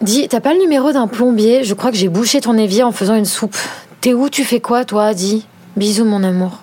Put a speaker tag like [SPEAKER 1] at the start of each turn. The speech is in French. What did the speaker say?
[SPEAKER 1] Dis, t'as pas le numéro d'un plombier? Je crois que j'ai bouché ton évier en faisant une soupe. T'es où? Tu fais quoi, toi? Dis. Bisous, mon amour.